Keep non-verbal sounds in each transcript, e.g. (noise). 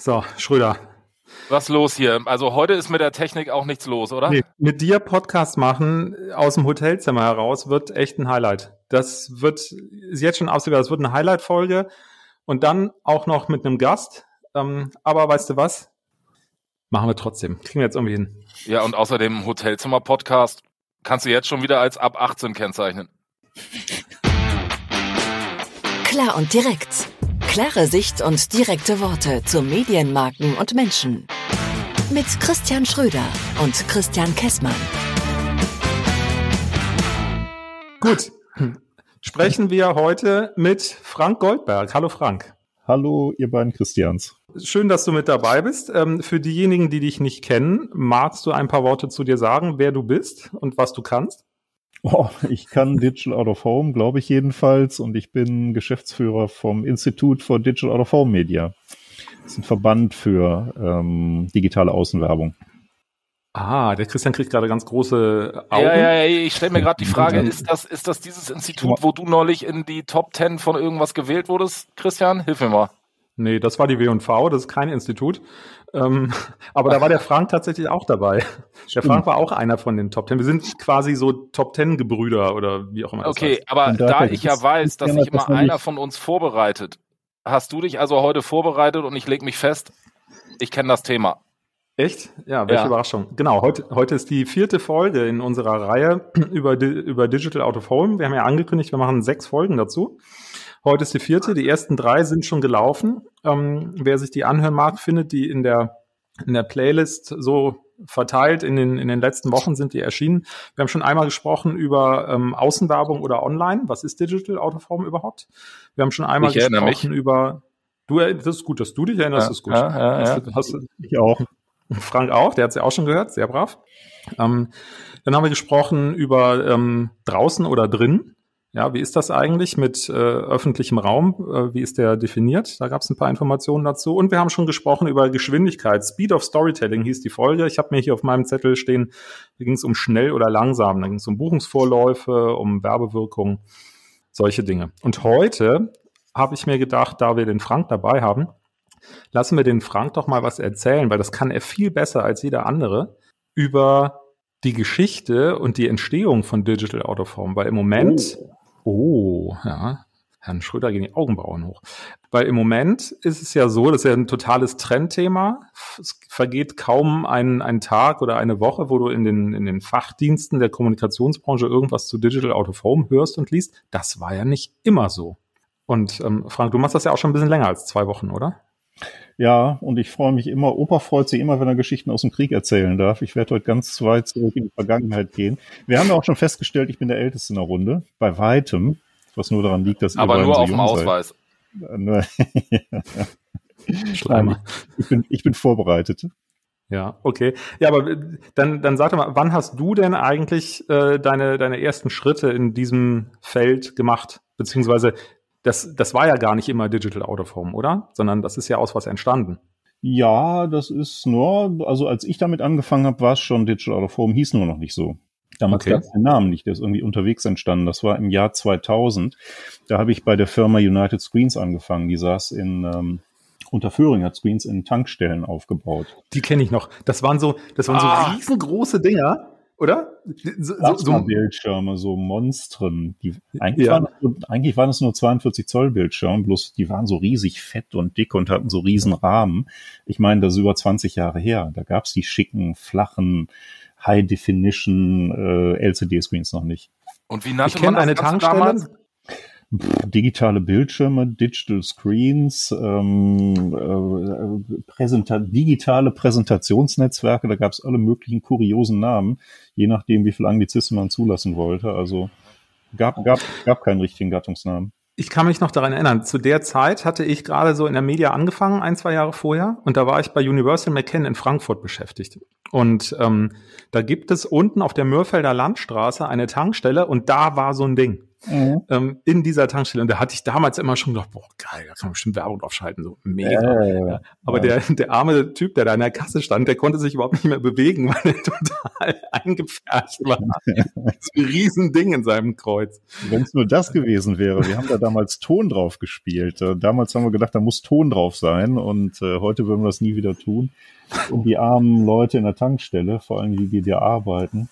So, Schröder. Was los hier? Also heute ist mit der Technik auch nichts los, oder? Nee, mit dir Podcast machen aus dem Hotelzimmer heraus wird echt ein Highlight. Das wird ist jetzt schon absehbar, das wird eine Highlight-Folge und dann auch noch mit einem Gast. Ähm, aber weißt du was? Machen wir trotzdem. Kriegen wir jetzt irgendwie hin. Ja, und außerdem Hotelzimmer-Podcast kannst du jetzt schon wieder als ab 18 kennzeichnen. Klar und direkt. Klare Sicht und direkte Worte zu Medienmarken und Menschen. Mit Christian Schröder und Christian Kessmann. Gut. Sprechen wir heute mit Frank Goldberg. Hallo Frank. Hallo, ihr beiden Christians. Schön, dass du mit dabei bist. Ähm, für diejenigen, die dich nicht kennen, magst du ein paar Worte zu dir sagen, wer du bist und was du kannst? Oh, ich kann Digital Out of Home, glaube ich jedenfalls, und ich bin Geschäftsführer vom Institut for Digital Out of Home Media. Das ist ein Verband für ähm, digitale Außenwerbung. Ah, der Christian kriegt gerade ganz große Augen. Ja, ja, ja ich stelle mir gerade die Frage, ist das, ist das dieses Institut, wo du neulich in die Top Ten von irgendwas gewählt wurdest, Christian? Hilf mir mal. Nee, das war die W&V, das ist kein Institut. Ähm, (laughs) aber da war der Frank tatsächlich auch dabei. Der Frank war auch einer von den Top Ten. Wir sind quasi so Top Ten Gebrüder oder wie auch immer. Okay, heißt. aber da ich ja weiß, dass sich immer einer von uns vorbereitet, hast du dich also heute vorbereitet und ich lege mich fest, ich kenne das Thema. Echt? Ja, welche ja. Überraschung. Genau, heute, heute ist die vierte Folge in unserer Reihe (clears throat) über, über Digital Out of Home. Wir haben ja angekündigt, wir machen sechs Folgen dazu. Heute ist die vierte. Die ersten drei sind schon gelaufen. Ähm, wer sich die anhören mag, findet die in der, in der Playlist so verteilt. In den, in den letzten Wochen sind die erschienen. Wir haben schon einmal gesprochen über ähm, Außenwerbung oder Online. Was ist Digital Out of Home überhaupt? Wir haben schon einmal ich gesprochen über. Du, das ist gut, dass du dich erinnerst, ja, das ist gut. Ja, ja, ja. Hast, hast, ich auch. Frank auch, der hat es ja auch schon gehört, sehr brav. Ähm, dann haben wir gesprochen über ähm, draußen oder drin. Ja, wie ist das eigentlich mit äh, öffentlichem Raum? Äh, wie ist der definiert? Da gab es ein paar Informationen dazu. Und wir haben schon gesprochen über Geschwindigkeit. Speed of Storytelling hieß die Folge. Ich habe mir hier auf meinem Zettel stehen, da ging es um schnell oder langsam. Da ging es um Buchungsvorläufe, um Werbewirkung, solche Dinge. Und heute habe ich mir gedacht, da wir den Frank dabei haben, lassen wir den Frank doch mal was erzählen, weil das kann er viel besser als jeder andere über die Geschichte und die Entstehung von Digital Out of Home, weil im Moment oh. Oh, ja. Herrn Schröder gehen die Augenbrauen hoch. Weil im Moment ist es ja so, das ist ja ein totales Trendthema. Es vergeht kaum ein, ein Tag oder eine Woche, wo du in den, in den Fachdiensten der Kommunikationsbranche irgendwas zu Digital Out of Home hörst und liest. Das war ja nicht immer so. Und ähm, Frank, du machst das ja auch schon ein bisschen länger als zwei Wochen, oder? Ja, und ich freue mich immer, Opa freut sich immer, wenn er Geschichten aus dem Krieg erzählen darf. Ich werde heute ganz weit zurück in die Vergangenheit gehen. Wir haben ja auch schon festgestellt, ich bin der Älteste in der Runde, bei weitem, was nur daran liegt, dass ihr Aber nur so auf dem Ausweis. Schleimer. (laughs) Ich bin, ich bin vorbereitet. Ja, okay. Ja, aber dann, dann sag doch mal, wann hast du denn eigentlich äh, deine, deine ersten Schritte in diesem Feld gemacht? Beziehungsweise das, das war ja gar nicht immer Digital Out of Home, oder? Sondern das ist ja aus was entstanden. Ja, das ist nur, also als ich damit angefangen habe, war es schon Digital Out of Home, hieß nur noch nicht so. Damals okay. gab es den Namen nicht, der ist irgendwie unterwegs entstanden. Das war im Jahr 2000. Da habe ich bei der Firma United Screens angefangen. Die saß in ähm, Unterföhring, hat Screens in Tankstellen aufgebaut. Die kenne ich noch. Das waren so, das waren ah. so riesengroße Dinger oder? So, so Bildschirme, so Monstren. Die, eigentlich, ja. waren eigentlich waren es nur 42 Zoll Bildschirme, bloß die waren so riesig fett und dick und hatten so riesen Rahmen. Ich meine, das ist über 20 Jahre her. Da gab's die schicken, flachen, High Definition äh, LCD-Screens noch nicht. Und wie nannte ich man das eine Tankstelle? Damals? Digitale Bildschirme, Digital Screens, ähm, äh, Präsenta digitale Präsentationsnetzwerke, da gab es alle möglichen kuriosen Namen, je nachdem, wie viel Anglizismen man zulassen wollte. Also gab, gab, gab keinen richtigen Gattungsnamen. Ich kann mich noch daran erinnern, zu der Zeit hatte ich gerade so in der Media angefangen, ein, zwei Jahre vorher, und da war ich bei Universal McKen in Frankfurt beschäftigt. Und ähm, da gibt es unten auf der Mürfelder Landstraße eine Tankstelle und da war so ein Ding. Mhm. ähm, in dieser Tankstelle. Und da hatte ich damals immer schon gedacht, boah, geil, da kann man bestimmt Werbung draufschalten, so mega. Aber ja. Der, der arme Typ, der da in der Kasse stand, der konnte sich überhaupt nicht mehr bewegen, (laughs) weil er total eingepfercht war. (laughs) so ein Riesending in seinem Kreuz. Wenn es nur das gewesen wäre, wir haben da damals Ton drauf gespielt. Äh, damals haben wir gedacht, da muss Ton drauf sein und äh, heute würden wir das nie wieder tun. Und die armen Leute in der Tankstelle, vor allem die, die da arbeiten,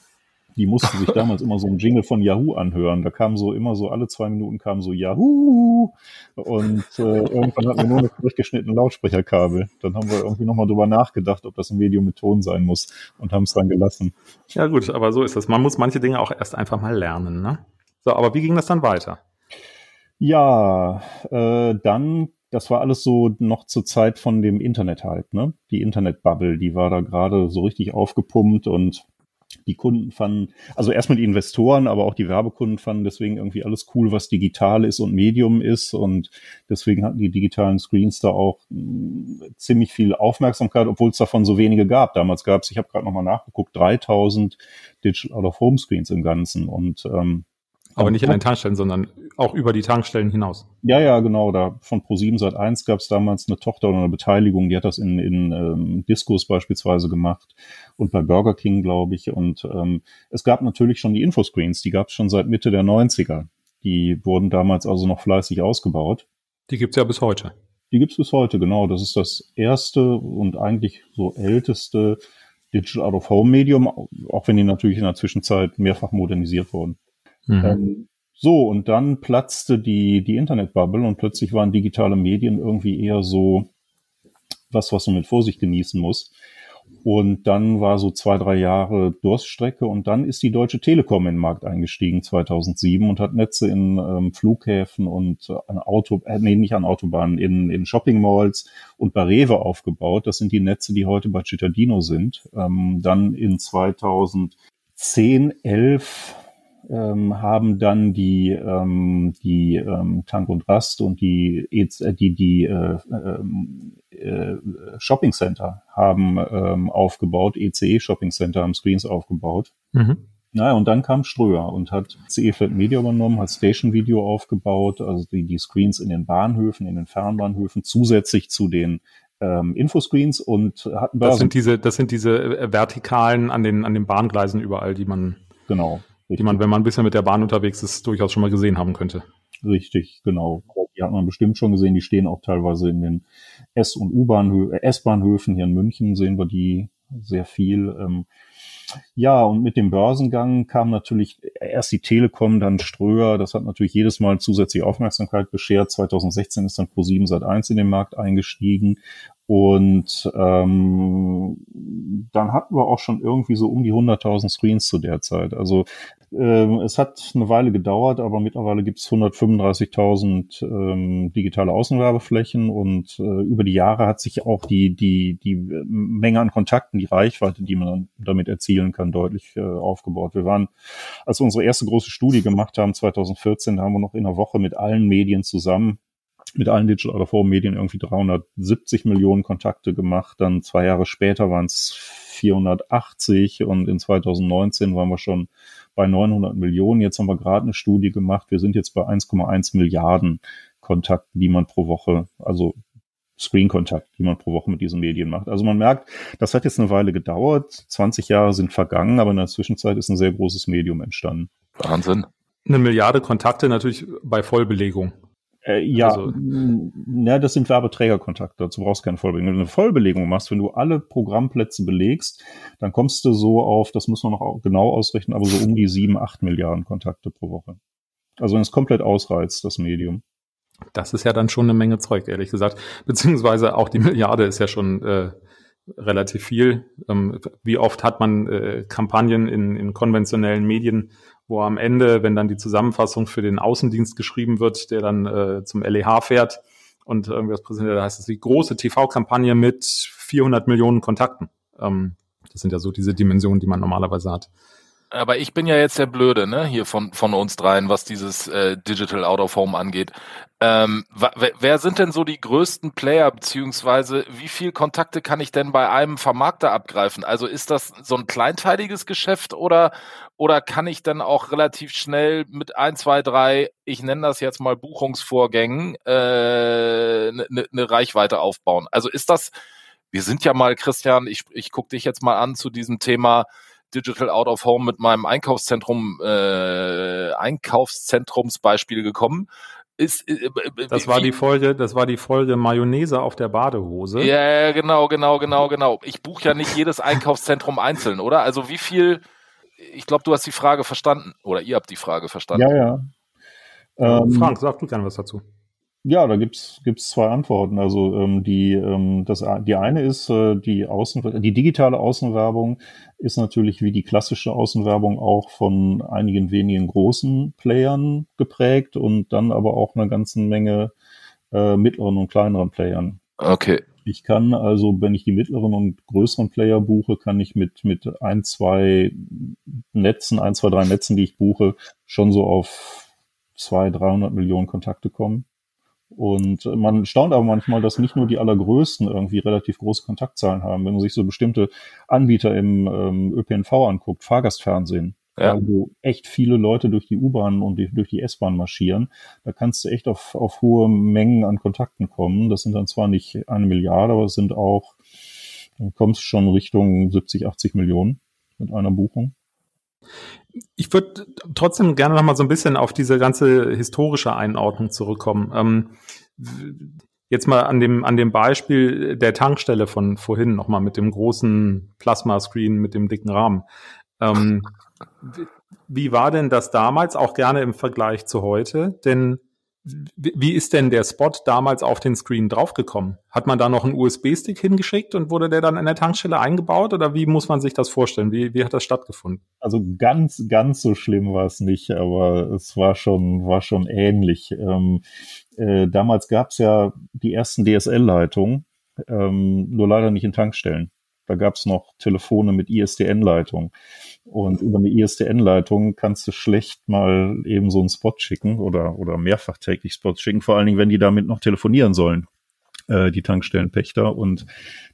die mussten sich (laughs) damals immer so einen Jingle von Yahoo anhören. Da kam so immer so alle zwei Minuten kam so Yahoo und äh, irgendwann hatten wir nur noch durchgeschnittene Lautsprecherkabel. Dann haben wir irgendwie nochmal drüber nachgedacht, ob das ein Medium mit Ton sein muss und haben es dann gelassen. Ja gut, aber so ist das. Man muss manche Dinge auch erst einfach mal lernen. Ne? So, aber wie ging das dann weiter? Ja, äh, dann das war alles so noch zur Zeit von dem Internet halt, ne? Die Internetbubble, die war da gerade so richtig aufgepumpt und die Kunden fanden, also erstmal die Investoren, aber auch die Werbekunden fanden deswegen irgendwie alles cool, was digital ist und Medium ist. Und deswegen hatten die digitalen Screens da auch mh, mm, ziemlich viel Aufmerksamkeit, obwohl es davon so wenige gab. Damals gab es, ich habe gerade nochmal nachgeguckt, 3000 Digital Out of Home Screens im Ganzen. Und ähm, aber nicht an den Tankstellen, sondern auch über die Tankstellen hinaus. Ja, ja, genau. Da von Pro7 seit 1 gab es damals eine Tochter oder eine Beteiligung, die hat das in, in ähm, Discos beispielsweise gemacht und bei Burger King, glaube ich. Und ähm, es gab natürlich schon die Infoscreens, die gab es schon seit Mitte der 90er. Die wurden damals also noch fleißig ausgebaut. Die gibt's ja bis heute. Die gibt's bis heute, genau. Das ist das erste und eigentlich so älteste Digital Out of Home Medium, auch wenn die natürlich in der Zwischenzeit mehrfach modernisiert wurden. Mhm. Ähm, so, und dann platzte die, die Internetbubble und plötzlich waren digitale Medien irgendwie eher so was, was man mit Vorsicht genießen muss. Und dann war so zwei, drei Jahre Durststrecke und dann ist die Deutsche Telekom in den Markt eingestiegen 2007 und hat Netze in ähm, Flughäfen und äh, an Auto, äh, nee, nicht an Autobahnen, in, in Shopping Malls und bei Rewe aufgebaut. Das sind die Netze, die heute bei Cittadino sind. Ähm, dann in 2010, 11 ähm, haben dann die die, die ähm, Tank und Rast und die äh, die die äh, äh, Shopping Center haben ähm, aufgebaut, ECE Shopping Center haben Screens aufgebaut. Mhm. Naja, und dann kam Ströer und hat CE Flat Media übernommen, hat Station Video aufgebaut, also die, die Screens in den Bahnhöfen, in den Fernbahnhöfen, zusätzlich zu den ähm, Infoscreens und hat Börsen. Das sind diese, das sind diese Vertikalen an den, an den Bahngleisen überall, die man genau die man, wenn man ein bisschen mit der Bahn unterwegs ist, durchaus schon mal gesehen haben könnte. Richtig, genau. Die hat man bestimmt schon gesehen. Die stehen auch teilweise in den S- und U-Bahn, äh, S-Bahnhöfen hier in München sehen wir die sehr viel. Ähm, ja, und mit dem Börsengang kam natürlich erst die Telekom, dann Ströer. Das hat natürlich jedes Mal zusätzliche Aufmerksamkeit beschert. 2016 ist dann Pro7 seit 1 in den Markt eingestiegen. Und ähm, dann hatten wir auch schon irgendwie so um die 100.000 Screens zu der Zeit. Also ähm, es hat eine Weile gedauert, aber mittlerweile gibt es 135.000 ähm, digitale Außenwerbeflächen und äh, über die Jahre hat sich auch die, die, die Menge an Kontakten, die Reichweite, die man damit erzielen kann, deutlich äh, aufgebaut. Wir waren, als wir unsere erste große Studie gemacht haben, 2014, da haben wir noch in einer Woche mit allen Medien zusammen mit allen Digital of Home Medien irgendwie 370 Millionen Kontakte gemacht. Dann zwei Jahre später waren es 480 und in 2019 waren wir schon bei 900 Millionen. Jetzt haben wir gerade eine Studie gemacht. Wir sind jetzt bei 1,1 Milliarden Kontakten, die man pro Woche, also Screen-Kontakt, die man pro Woche mit diesen Medien macht. Also man merkt, das hat jetzt eine Weile gedauert. 20 Jahre sind vergangen, aber in der Zwischenzeit ist ein sehr großes Medium entstanden. Wahnsinn. Eine Milliarde Kontakte natürlich bei Vollbelegung. Äh, ja, also, na, das sind Werbeträgerkontakte, dazu brauchst du keine Vollbelegung. Wenn du eine Vollbelegung machst, wenn du alle Programmplätze belegst, dann kommst du so auf, das muss man noch genau ausrechnen, aber so um die sieben, acht Milliarden Kontakte pro Woche. Also wenn es komplett ausreizt, das Medium. Das ist ja dann schon eine Menge Zeug, ehrlich gesagt. Beziehungsweise auch die Milliarde ist ja schon äh, relativ viel. Ähm, wie oft hat man äh, Kampagnen in, in konventionellen Medien, wo am Ende, wenn dann die Zusammenfassung für den Außendienst geschrieben wird, der dann äh, zum LEH fährt und irgendwas präsentiert, da heißt es die große TV-Kampagne mit 400 Millionen Kontakten. Ähm, das sind ja so diese Dimensionen, die man normalerweise hat. Aber ich bin ja jetzt der Blöde, ne, hier von, von uns dreien, was dieses äh, Digital Out of Home angeht. Ähm, wer sind denn so die größten Player, beziehungsweise wie viel Kontakte kann ich denn bei einem Vermarkter abgreifen? Also ist das so ein kleinteiliges Geschäft oder, oder kann ich dann auch relativ schnell mit ein, zwei, drei, ich nenne das jetzt mal Buchungsvorgängen, eine äh, ne, ne, ne Reichweite aufbauen? Also ist das, wir sind ja mal, Christian, ich, ich gucke dich jetzt mal an zu diesem Thema, Digital Out of Home mit meinem Einkaufszentrum, äh, Einkaufszentrumsbeispiel gekommen. Ist, äh, äh das war die Folge, das war die Folge Mayonnaise auf der Badehose. Ja, genau, genau, genau, genau. Ich buche ja nicht jedes Einkaufszentrum einzeln, oder? Also wie viel, ich glaube, du hast die Frage verstanden, oder ihr habt die Frage verstanden. Ja, ja. Ähm, Frank, sag du gerne was dazu. Ja, da gibt's gibt's zwei Antworten. Also ähm, die ähm, das die eine ist äh, die Außen die digitale Außenwerbung ist natürlich wie die klassische Außenwerbung auch von einigen wenigen großen Playern geprägt und dann aber auch einer ganzen Menge äh, mittleren und kleineren Playern. Okay. Ich kann also, wenn ich die mittleren und größeren Player buche, kann ich mit mit ein zwei Netzen, ein zwei drei Netzen, die ich buche, schon so auf zwei dreihundert Millionen Kontakte kommen. Und man staunt aber manchmal, dass nicht nur die allergrößten irgendwie relativ große Kontaktzahlen haben. Wenn man sich so bestimmte Anbieter im ähm, ÖPNV anguckt, Fahrgastfernsehen, ja. wo echt viele Leute durch die U-Bahn und die, durch die S-Bahn marschieren, da kannst du echt auf, auf hohe Mengen an Kontakten kommen. Das sind dann zwar nicht eine Milliarde, aber es sind auch, dann kommst schon Richtung 70, 80 Millionen mit einer Buchung. Ich würde trotzdem gerne noch mal so ein bisschen auf diese ganze historische Einordnung zurückkommen. Ähm, jetzt mal an dem, an dem Beispiel der Tankstelle von vorhin noch mal mit dem großen Plasma-Screen mit dem dicken Rahmen. Ähm, wie war denn das damals, auch gerne im Vergleich zu heute? Denn wie ist denn der Spot damals auf den Screen draufgekommen? Hat man da noch einen USB-Stick hingeschickt und wurde der dann in der Tankstelle eingebaut oder wie muss man sich das vorstellen? Wie, wie hat das stattgefunden? Also ganz, ganz so schlimm war es nicht, aber es war schon, war schon ähnlich. Ähm, äh, damals gab es ja die ersten DSL-Leitungen, ähm, nur leider nicht in Tankstellen. Da gab es noch Telefone mit ISDN-Leitung. Und über eine ISDN-Leitung kannst du schlecht mal eben so einen Spot schicken oder, oder mehrfach täglich Spots schicken, vor allen Dingen, wenn die damit noch telefonieren sollen, äh, die Tankstellenpächter. Und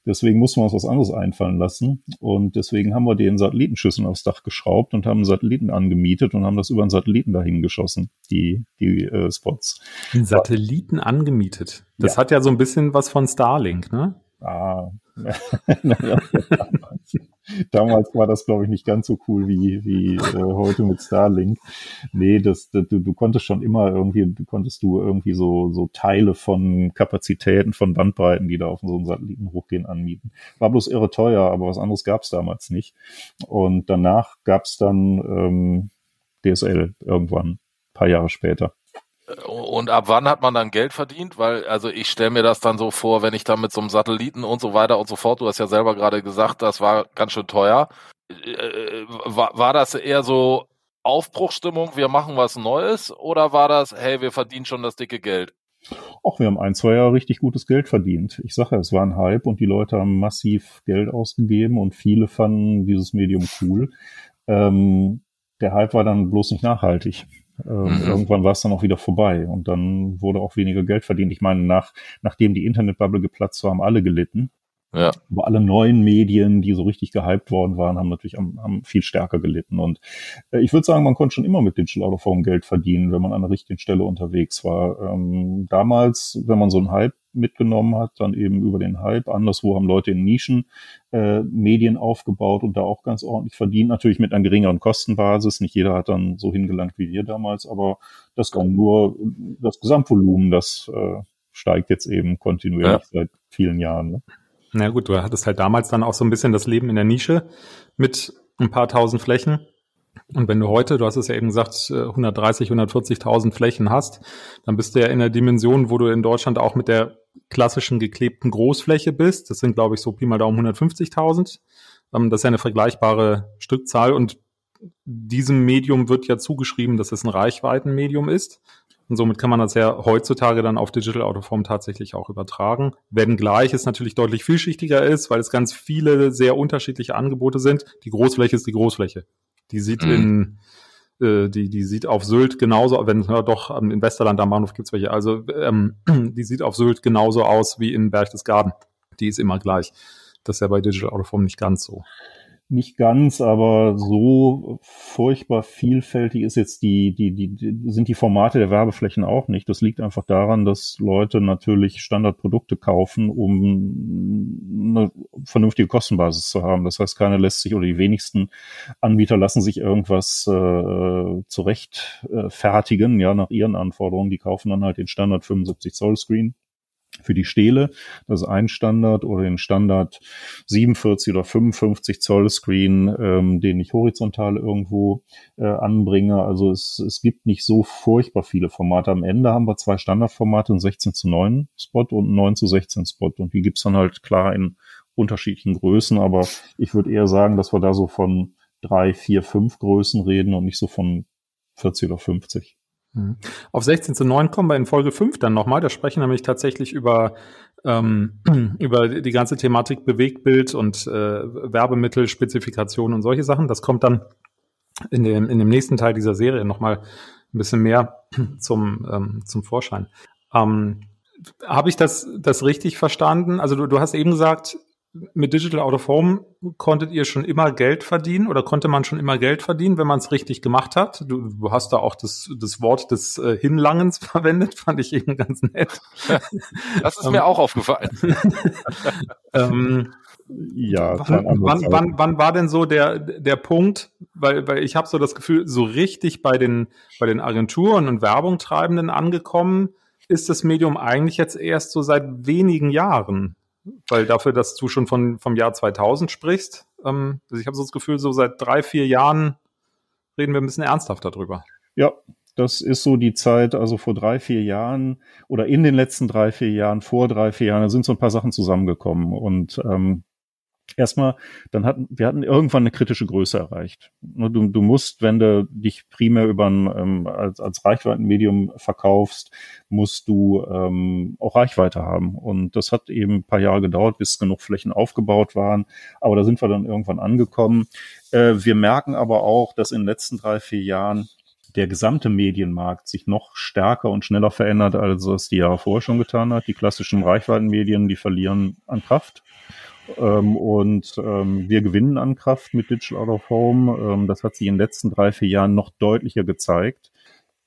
deswegen mussten wir uns was anderes einfallen lassen. Und deswegen haben wir den Satellitenschüsseln aufs Dach geschraubt und haben einen Satelliten angemietet und haben das über einen Satelliten dahin geschossen, die, die äh, Spots. Einen Satelliten angemietet. Das ja. hat ja so ein bisschen was von Starlink, ne? Ah, (laughs) Damals war das, glaube ich, nicht ganz so cool wie, wie äh, heute mit Starlink. Nee, das, das, du, du konntest schon immer irgendwie, du konntest du irgendwie so, so Teile von Kapazitäten, von Bandbreiten, die da auf so einen Satelliten hochgehen, anmieten. War bloß irre teuer, aber was anderes gab es damals nicht. Und danach gab es dann ähm, DSL irgendwann, paar Jahre später. Und ab wann hat man dann Geld verdient? Weil, also ich stelle mir das dann so vor, wenn ich da mit so einem Satelliten und so weiter und so fort, du hast ja selber gerade gesagt, das war ganz schön teuer. Äh, war, war das eher so Aufbruchstimmung, wir machen was Neues? Oder war das, hey, wir verdienen schon das dicke Geld? Auch wir haben ein, zwei Jahre richtig gutes Geld verdient. Ich sage, es war ein Hype und die Leute haben massiv Geld ausgegeben und viele fanden dieses Medium cool. Ähm, der Hype war dann bloß nicht nachhaltig. Ähm, mhm. Irgendwann war es dann auch wieder vorbei und dann wurde auch weniger Geld verdient. Ich meine, nach, nachdem die Internetbubble geplatzt war, haben alle gelitten. Ja. Aber alle neuen Medien, die so richtig gehypt worden waren, haben natürlich am, haben viel stärker gelitten. Und äh, ich würde sagen, man konnte schon immer mit of Home Geld verdienen, wenn man an der richtigen Stelle unterwegs war. Ähm, damals, wenn man so einen Hype mitgenommen hat, dann eben über den Hype. Anderswo haben Leute in Nischen äh, Medien aufgebaut und da auch ganz ordentlich verdient. Natürlich mit einer geringeren Kostenbasis. Nicht jeder hat dann so hingelangt wie wir damals, aber das kann nur das Gesamtvolumen, das äh, steigt jetzt eben kontinuierlich ja. seit vielen Jahren. Ne? Na gut, du hattest halt damals dann auch so ein bisschen das Leben in der Nische mit ein paar tausend Flächen. Und wenn du heute, du hast es ja eben gesagt, 130, 140.000 Flächen hast, dann bist du ja in der Dimension, wo du in Deutschland auch mit der klassischen geklebten Großfläche bist. Das sind, glaube ich, so Pi mal Daumen 150.000. Ähm, das ist ja eine vergleichbare Stückzahl und diesem Medium wird ja zugeschrieben, dass es ein Reichweitenmedium ist. Und somit kann man das ja heutzutage dann auf Digital Autoform tatsächlich auch übertragen. Wenngleich es natürlich deutlich vielschichtiger ist, weil es ganz viele sehr unterschiedliche Angebote sind. Die Großfläche ist die Großfläche. Die sieht mhm. in, äh, die, die sieht auf Sylt genauso, wenn ja, doch in Westerland am Bahnhof gibt's welche, also ähm, (clears throat) die sieht auf Sylt genauso aus wie in Berchtesgaden. Die ist immer gleich. Das ist ja bei Digital Autoform nicht ganz so nicht ganz, aber so furchtbar vielfältig ist jetzt die, die, die, sind die Formate der Werbeflächen auch nicht. Das liegt einfach daran, dass Leute natürlich Standardprodukte kaufen, um eine vernünftige Kostenbasis zu haben. Das heißt, keiner lässt sich oder die wenigsten Anbieter lassen sich irgendwas äh, zurecht äh, fertigen, ja, nach ihren Anforderungen. Die kaufen dann halt den Standard 75 Zoll Screen für die Stele. Das ist ein Standard oder den Standard 47 oder 55 Zoll Screen, ähm, den ich horizontal irgendwo äh, anbringe. Also es, es gibt nicht so furchtbar viele Formate. Am Ende haben wir zwei Standardformate, einen 16 zu 9 Spot und einen 9 zu 16 Spot. Und die gibt's dann halt klar in unterschiedlichen Größen. Aber ich würde eher sagen, dass wir da so von drei, vier, fünf Größen reden und nicht so von 40 oder 50. Mhm. Auf 16 zu 9 kommen wir in Folge 5 dann nochmal. Da sprechen wir nämlich tatsächlich über, ähm, (clears throat) über die ganze Thematik Bewegtbild und äh, Werbemittel, Spezifikationen und solche Sachen. Das kommt dann in dem, in dem nächsten Teil dieser Serie nochmal ein bisschen mehr (clears throat) zum, ähm, zum Vorschein. Ähm, Habe ich das, das richtig verstanden? Also du, du hast eben gesagt, mit Digital Out of Home konntet ihr schon immer Geld verdienen oder konnte man schon immer Geld verdienen, wenn man es richtig gemacht hat? Du, du, hast da auch das, das Wort des äh, Hinlangens (laughs) verwendet, fand ich eben ganz nett. (laughs) Das ist mir auch aufgefallen. (laughs) ähm, ja, wann, wann, wann, wann war denn so der, der Punkt, weil, weil ich habe so das Gefühl, so richtig bei den, bei den Agenturen und Werbungtreibenden angekommen, ist das Medium eigentlich jetzt erst so seit wenigen Jahren weil dafür, dass du schon von, vom Jahr 2000 sprichst, ähm, also ich habe so das Gefühl, so seit drei, vier Jahren reden wir ein bisschen ernsthafter drüber. Ja, das ist so die Zeit, also vor drei, vier Jahren oder in den letzten drei, vier Jahren, vor drei, vier Jahren, da sind so ein paar Sachen zusammengekommen und ähm, erstmal, dann hatten, wir hatten irgendwann eine kritische Größe erreicht. Du, du musst, wenn du dich primär über ein, ähm, als, als Reichweitenmedium verkaufst, musst du ähm, auch Reichweite haben. Und das hat eben ein paar Jahre gedauert, bis genug Flächen aufgebaut waren. Aber da sind wir dann irgendwann angekommen. Äh, wir merken aber auch, dass in den letzten drei, vier Jahren der gesamte Medienmarkt sich noch stärker und schneller verändert, als es die Jahre vorher schon getan hat. Die klassischen Reichweitenmedien, die verlieren an Kraft. Ähm, und ähm, wir gewinnen an Kraft mit Digital Out of Home. Ähm, das hat sich in den letzten drei, vier Jahren noch deutlicher gezeigt.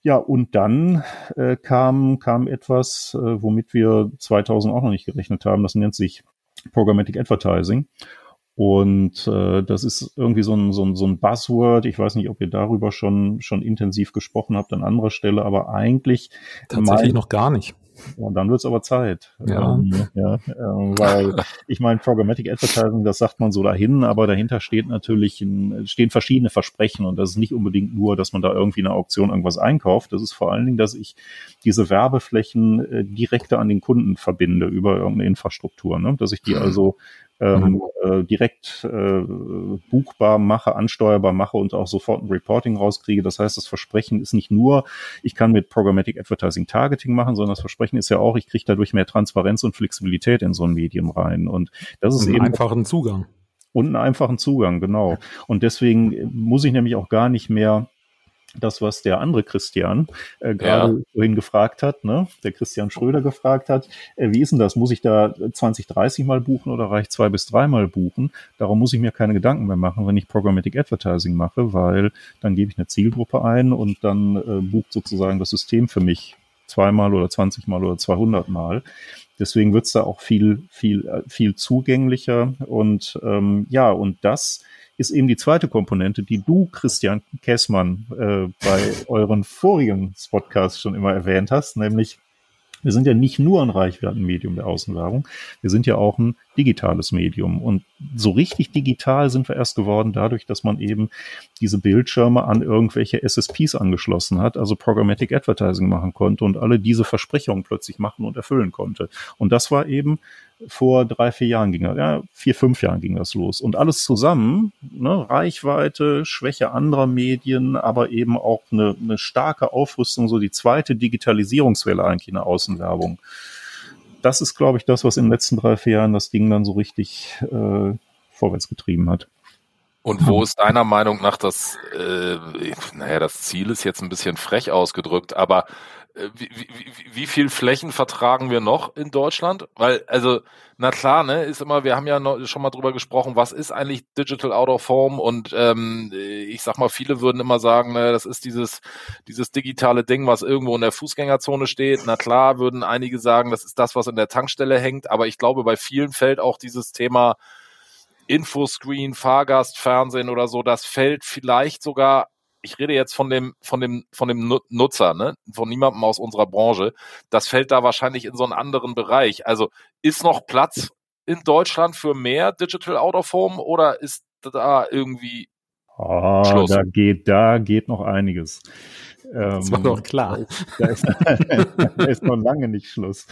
Ja, und dann äh, kam, kam etwas, äh, womit wir 2000 auch noch nicht gerechnet haben. Das nennt sich Programmatic Advertising. Und äh, das ist irgendwie so ein, so, ein, so ein Buzzword. Ich weiß nicht, ob ihr darüber schon, schon intensiv gesprochen habt an anderer Stelle, aber eigentlich. Tatsächlich noch gar nicht. Und dann wird's aber Zeit. Ja. Ähm, ja äh, weil (laughs) ich meine, Programmatic Advertising, das sagt man so dahin, aber dahinter steht natürlich ein, stehen verschiedene Versprechen und das ist nicht unbedingt nur, dass man da irgendwie eine Auktion irgendwas einkauft. Das ist vor allen Dingen, dass ich diese Werbeflächen äh, direkter an den Kunden verbinde über irgendeine Infrastruktur, ne? dass ich die mhm. also ähm, mhm. äh, direkt äh, buchbar mache, ansteuerbar mache und auch sofort ein Reporting rauskriege. Das heißt, das Versprechen ist nicht nur, ich kann mit Programmatic Advertising Targeting machen, sondern das Versprechen ist ja auch, ich kriege dadurch mehr Transparenz und Flexibilität in so ein Medium rein. Und das ist und eben einfachen Zugang. Und einen einfachen Zugang, genau. Und deswegen muss ich nämlich auch gar nicht mehr das, was der andere Christian äh, gerade ja. vorhin gefragt hat, ne? der Christian Schröder gefragt hat, äh, wie ist denn das? Muss ich da 20, 30 Mal buchen oder reicht zwei bis dreimal buchen? Darum muss ich mir keine Gedanken mehr machen, wenn ich Programmatic Advertising mache, weil dann gebe ich eine Zielgruppe ein und dann äh, bucht sozusagen das System für mich zweimal oder 20 Mal oder 200 Mal. Deswegen wird's da auch viel, viel, äh, viel zugänglicher und ähm, ja, und das ist eben die zweite Komponente, die du, Christian Kessmann, äh, bei (laughs) euren vorigen Podcasts schon immer erwähnt hast, nämlich wir sind ja nicht nur ein Reichweitenmedium der Außenwerbung, wir sind ja auch ein digitales Medium. Und so richtig digital sind wir erst geworden dadurch, dass man eben diese Bildschirme an irgendwelche SSPs angeschlossen hat, also Programmatic Advertising machen konnte und alle diese Versprechungen plötzlich machen und erfüllen konnte. Und das war eben vor drei, vier Jahren ging das, ja, vier, fünf Jahren ging das los. Und alles zusammen, ne, Reichweite, Schwäche anderer Medien, aber eben auch eine, eine starke Aufrüstung, so die zweite Digitalisierungswelle eigentlich in der Außenwerbung. Das ist, glaube ich, das, was in den letzten drei, vier Jahren das Ding dann so richtig äh, vorwärts getrieben hat. Und wo ist deiner Meinung nach das, äh, naja, das Ziel ist jetzt ein bisschen frech ausgedrückt, aber wie, wie, wie viel Flächen vertragen wir noch in Deutschland? Weil, also, na klar, ne, ist immer, wir haben ja noch, schon mal drüber gesprochen, was ist eigentlich Digital Out of Home? Und ähm, ich sag mal, viele würden immer sagen, ne, das ist dieses, dieses digitale Ding, was irgendwo in der Fußgängerzone steht. Na klar, würden einige sagen, das ist das, was in der Tankstelle hängt, aber ich glaube, bei vielen fällt auch dieses Thema Infoscreen, Fahrgast, Fernsehen oder so, das fällt vielleicht sogar ich rede jetzt von dem, von dem, von dem Nutzer, ne? von niemandem aus unserer Branche. Das fällt da wahrscheinlich in so einen anderen Bereich. Also ist noch Platz in Deutschland für mehr Digital Out of Home oder ist da irgendwie Oh, Schluss. da geht, da geht noch einiges. Das war doch klar. Da ist, (laughs) da ist noch lange nicht Schluss.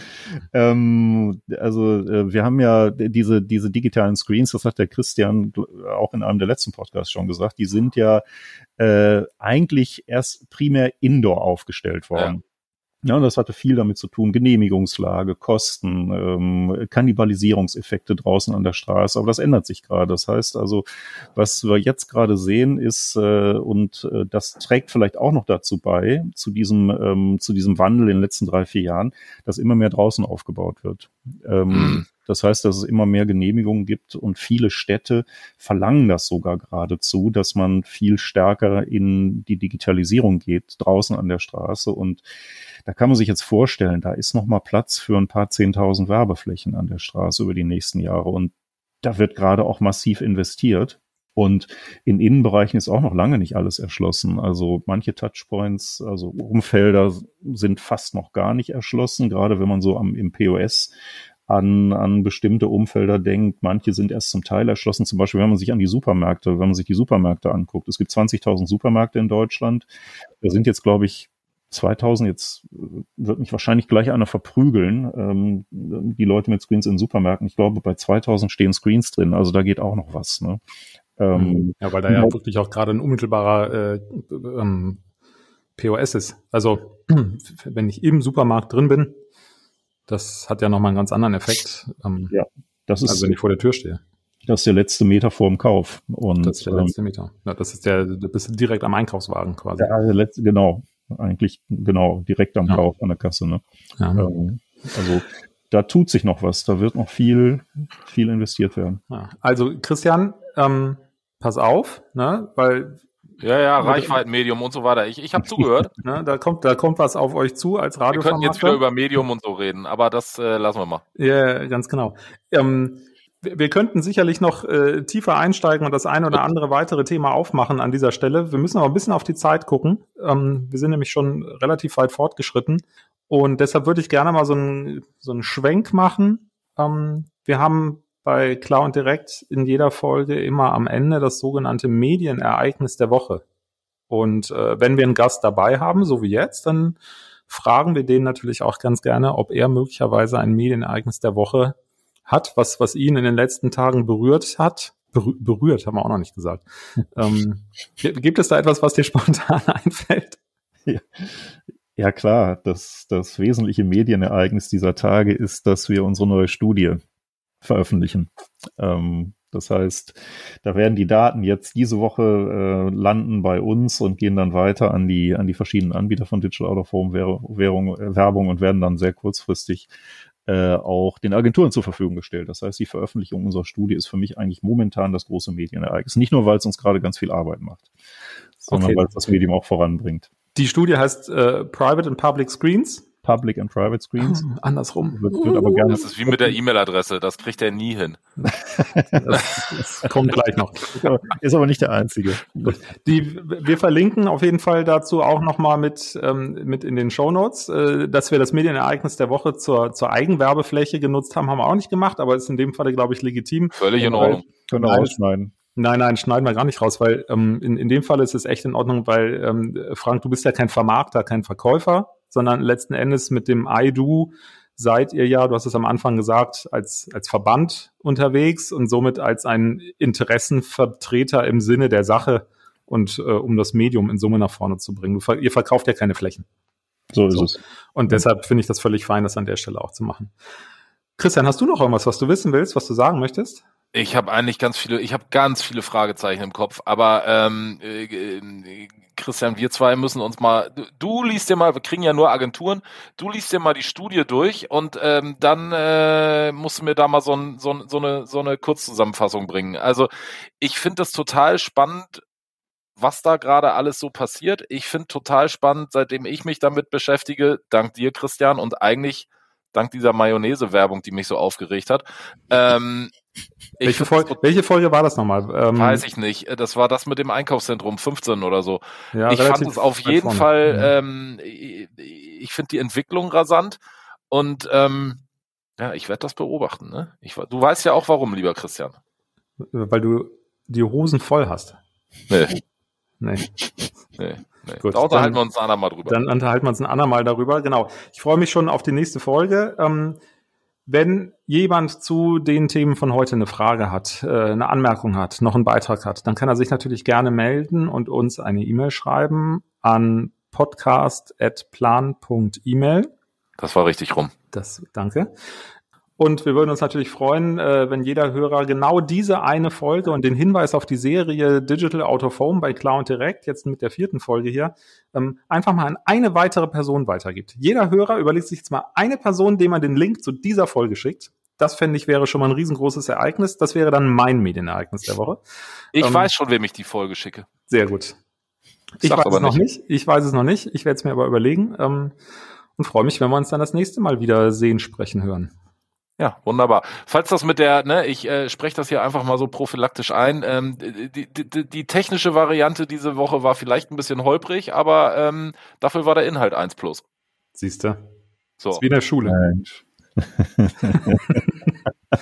Ähm, also äh, wir haben ja diese, diese digitalen Screens, das hat der Christian auch in einem der letzten Podcasts schon gesagt, die sind ja äh, eigentlich erst primär indoor aufgestellt worden. Ja. Ja, und das hatte viel damit zu tun, Genehmigungslage, Kosten, ähm, Kannibalisierungseffekte draußen an der Straße. Aber das ändert sich gerade. Das heißt also, was wir jetzt gerade sehen, ist, äh, und äh, das trägt vielleicht auch noch dazu bei, zu diesem, ähm, zu diesem Wandel in den letzten drei, vier Jahren, dass immer mehr draußen aufgebaut wird. Ähm, mhm. Das heißt, dass es immer mehr Genehmigungen gibt und viele Städte verlangen das sogar geradezu, dass man viel stärker in die Digitalisierung geht, draußen an der Straße und da kann man sich jetzt vorstellen, da ist noch mal Platz für ein paar zehntausend Werbeflächen an der Straße über die nächsten Jahre. Und da wird gerade auch massiv investiert. Und in Innenbereichen ist auch noch lange nicht alles erschlossen. Also manche Touchpoints, also Umfelder sind fast noch gar nicht erschlossen, gerade wenn man so am, im POS an, an bestimmte Umfelder denkt. Manche sind erst zum Teil erschlossen. Zum Beispiel, wenn man sich an die Supermärkte, wenn man sich die Supermärkte anguckt. Es gibt 20.000 Supermärkte in Deutschland. Da sind jetzt, glaube ich, 2000, jetzt äh, wird mich wahrscheinlich gleich einer verprügeln, ähm, die Leute mit Screens in Supermärkten. Ich glaube, bei 2000 stehen Screens drin, also da geht auch noch was. Ne? Ähm, mhm. ja, weil da ja wirklich auch gerade ein unmittelbarer äh, ähm, POS ist. Also (clears throat) wenn ich im Supermarkt drin bin, das hat ja nochmal einen ganz anderen Effekt. Ähm, ja, das ist, also wenn ich vor der Tür stehe. Das ist der letzte Meter vor dem Kauf. Und, das ist der letzte ähm, Meter. Ja, das ist der, du bist direkt am Einkaufswagen quasi. Ja, der letzte, genau eigentlich genau direkt am ja. Kauf an der Kasse. Ne? Ja. Ähm, also da tut sich noch was, da wird noch viel, viel investiert werden. Also Christian, ähm, pass auf, ne? weil ja, ja, Reichweitenmedium und so weiter. Ich, ich habe (laughs) zugehört. ne, da kommt, da kommt was auf euch zu als Radio. Wir können jetzt wieder über Medium und so reden, aber das äh, lassen wir mal. Ja, ganz genau. Ähm, wir könnten sicherlich noch äh, tiefer einsteigen und das eine oder andere weitere Thema aufmachen an dieser Stelle. Wir müssen aber ein bisschen auf die Zeit gucken. Ähm, wir sind nämlich schon relativ weit fortgeschritten. Und deshalb würde ich gerne mal so einen so einen Schwenk machen. Ähm, wir haben bei Klar und Direkt in jeder Folge immer am Ende das sogenannte Medienereignis der Woche. Und äh, wenn wir einen Gast dabei haben, so wie jetzt, dann fragen wir den natürlich auch ganz gerne, ob er möglicherweise ein Medienereignis der Woche hat, was, was ihn in den letzten Tagen berührt hat. Berü berührt, haben wir auch noch nicht gesagt. (laughs) ähm, gibt es da etwas, was dir (laughs) spontan einfällt? Ja. ja, klar. Das, das wesentliche Medienereignis dieser Tage ist, dass wir unsere neue Studie veröffentlichen. Ähm, das heißt, da werden die Daten jetzt diese Woche äh, landen bei uns und gehen dann weiter an die an die verschiedenen Anbieter von Digital Out of Home Währung, äh, Werbung und werden dann sehr kurzfristig äh, auch den Agenturen zur Verfügung gestellt. Das heißt, die Veröffentlichung unserer Studie ist für mich eigentlich momentan das große Medienereignis. Nicht nur, weil es uns gerade ganz viel Arbeit macht, sondern okay. weil es das Medium auch voranbringt. Die Studie heißt äh, Private and Public Screens. Public and Private Screens. (laughs) Andersrum. Wird, wird aber gerne das ist wie mit der E-Mail-Adresse, das kriegt er nie hin. das, das kommt gleich noch. Ist aber, nicht der einzige. Die, wir verlinken auf jeden Fall dazu auch nochmal mit, ähm, mit in den Show Notes, äh, dass wir das Medienereignis der Woche zur, zur Eigenwerbefläche genutzt haben, haben wir auch nicht gemacht, aber ist in dem Falle, glaube ich, legitim. Völlig in Ordnung. Können wir rausschneiden. Nein, nein, schneiden wir gar nicht raus, weil ähm, in, in dem Fall ist es echt in Ordnung, weil ähm, Frank, du bist ja kein Vermarkter, kein Verkäufer, sondern letzten Endes mit dem I-Do seid ihr ja, du hast es am Anfang gesagt, als, als Verband unterwegs und somit als ein Interessenvertreter im Sinne der Sache und äh, um das Medium in Summe nach vorne zu bringen. Du, ihr verkauft ja keine Flächen. So ist so. es. Und deshalb finde ich das völlig fein, das an der Stelle auch zu machen. Christian, hast du noch irgendwas, was du wissen willst, was du sagen möchtest? Ich habe eigentlich ganz viele, ich habe ganz viele Fragezeichen im Kopf, aber ähm, äh, Christian, wir zwei müssen uns mal, du, du, liest dir mal, wir kriegen ja nur Agenturen, du liest dir mal die Studie durch und ähm, dann äh, musst du mir da mal so, so, so, eine, so eine Kurzzusammenfassung bringen. Also ich finde das total spannend, was da gerade alles so passiert. Ich finde total spannend, seitdem ich mich damit beschäftige, dank dir, Christian, und eigentlich dank dieser Mayonnaise-Werbung, die mich so aufgeregt hat. Ähm, welche, Folge, welche, Folge war das nochmal? Ähm, weiß ich nicht. Das war das mit dem Einkaufszentrum 15 oder so. Ja, ich fand es auf jeden vorne. Fall, ja. ähm, ich, ich finde die Entwicklung rasant und ähm, ja, ich werde das beobachten. Ne? Ich, du weißt ja auch warum, lieber Christian. Weil du die Hosen voll hast. Nee. Nee. Nee. Nee. (laughs) Gut, da unterhalten wir uns ein andermal drüber. Dann unterhalten wir uns ein andermal darüber. Genau. Ich freue mich schon auf die nächste Folge. Ähm, wenn jemand zu den Themen von heute eine Frage hat, äh, eine Anmerkung hat, noch einen Beitrag hat, dann kann er sich natürlich gerne melden und uns eine E-Mail schreiben an podcast.plan.email. Das war richtig rum. Das, danke. Und wir würden uns natürlich freuen, äh, wenn jeder Hörer genau diese eine Folge und den Hinweis auf die Serie Digital Out of Home bei Cloud Direct, jetzt mit der vierten Folge hier, ähm, einfach mal an eine weitere Person weitergibt. Jeder Hörer überlegt sich jetzt mal eine Person, dem man den Link zu dieser Folge schickt. Das fände ich wäre schon mal ein riesengroßes Ereignis. Das wäre dann mein Medienereignis der Woche. Ich ähm, weiß schon, wem ich die Folge schicke. Sehr gut. Ich Sag's weiß es noch nicht. Ich weiß es noch nicht. Ich werde es mir aber überlegen ähm, und freue mich, wenn wir uns dann das nächste Mal wieder sehen, sprechen, hören. Ja, wunderbar. Falls das mit der, ne, ich äh, spreche das hier einfach mal so prophylaktisch ein. Ähm, die, die, die technische Variante diese Woche war vielleicht ein bisschen holprig, aber ähm, dafür war der Inhalt 1 plus. Siehst du? So. ist wie in der Schule. (laughs)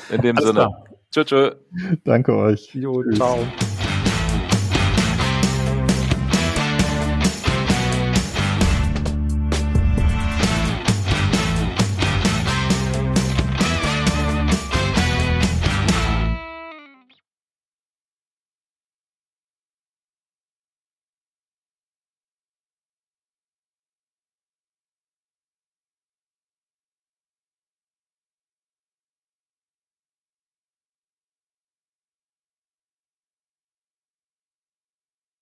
in dem Alles Sinne. Tschö, tschö. Danke euch. Jo, ciao.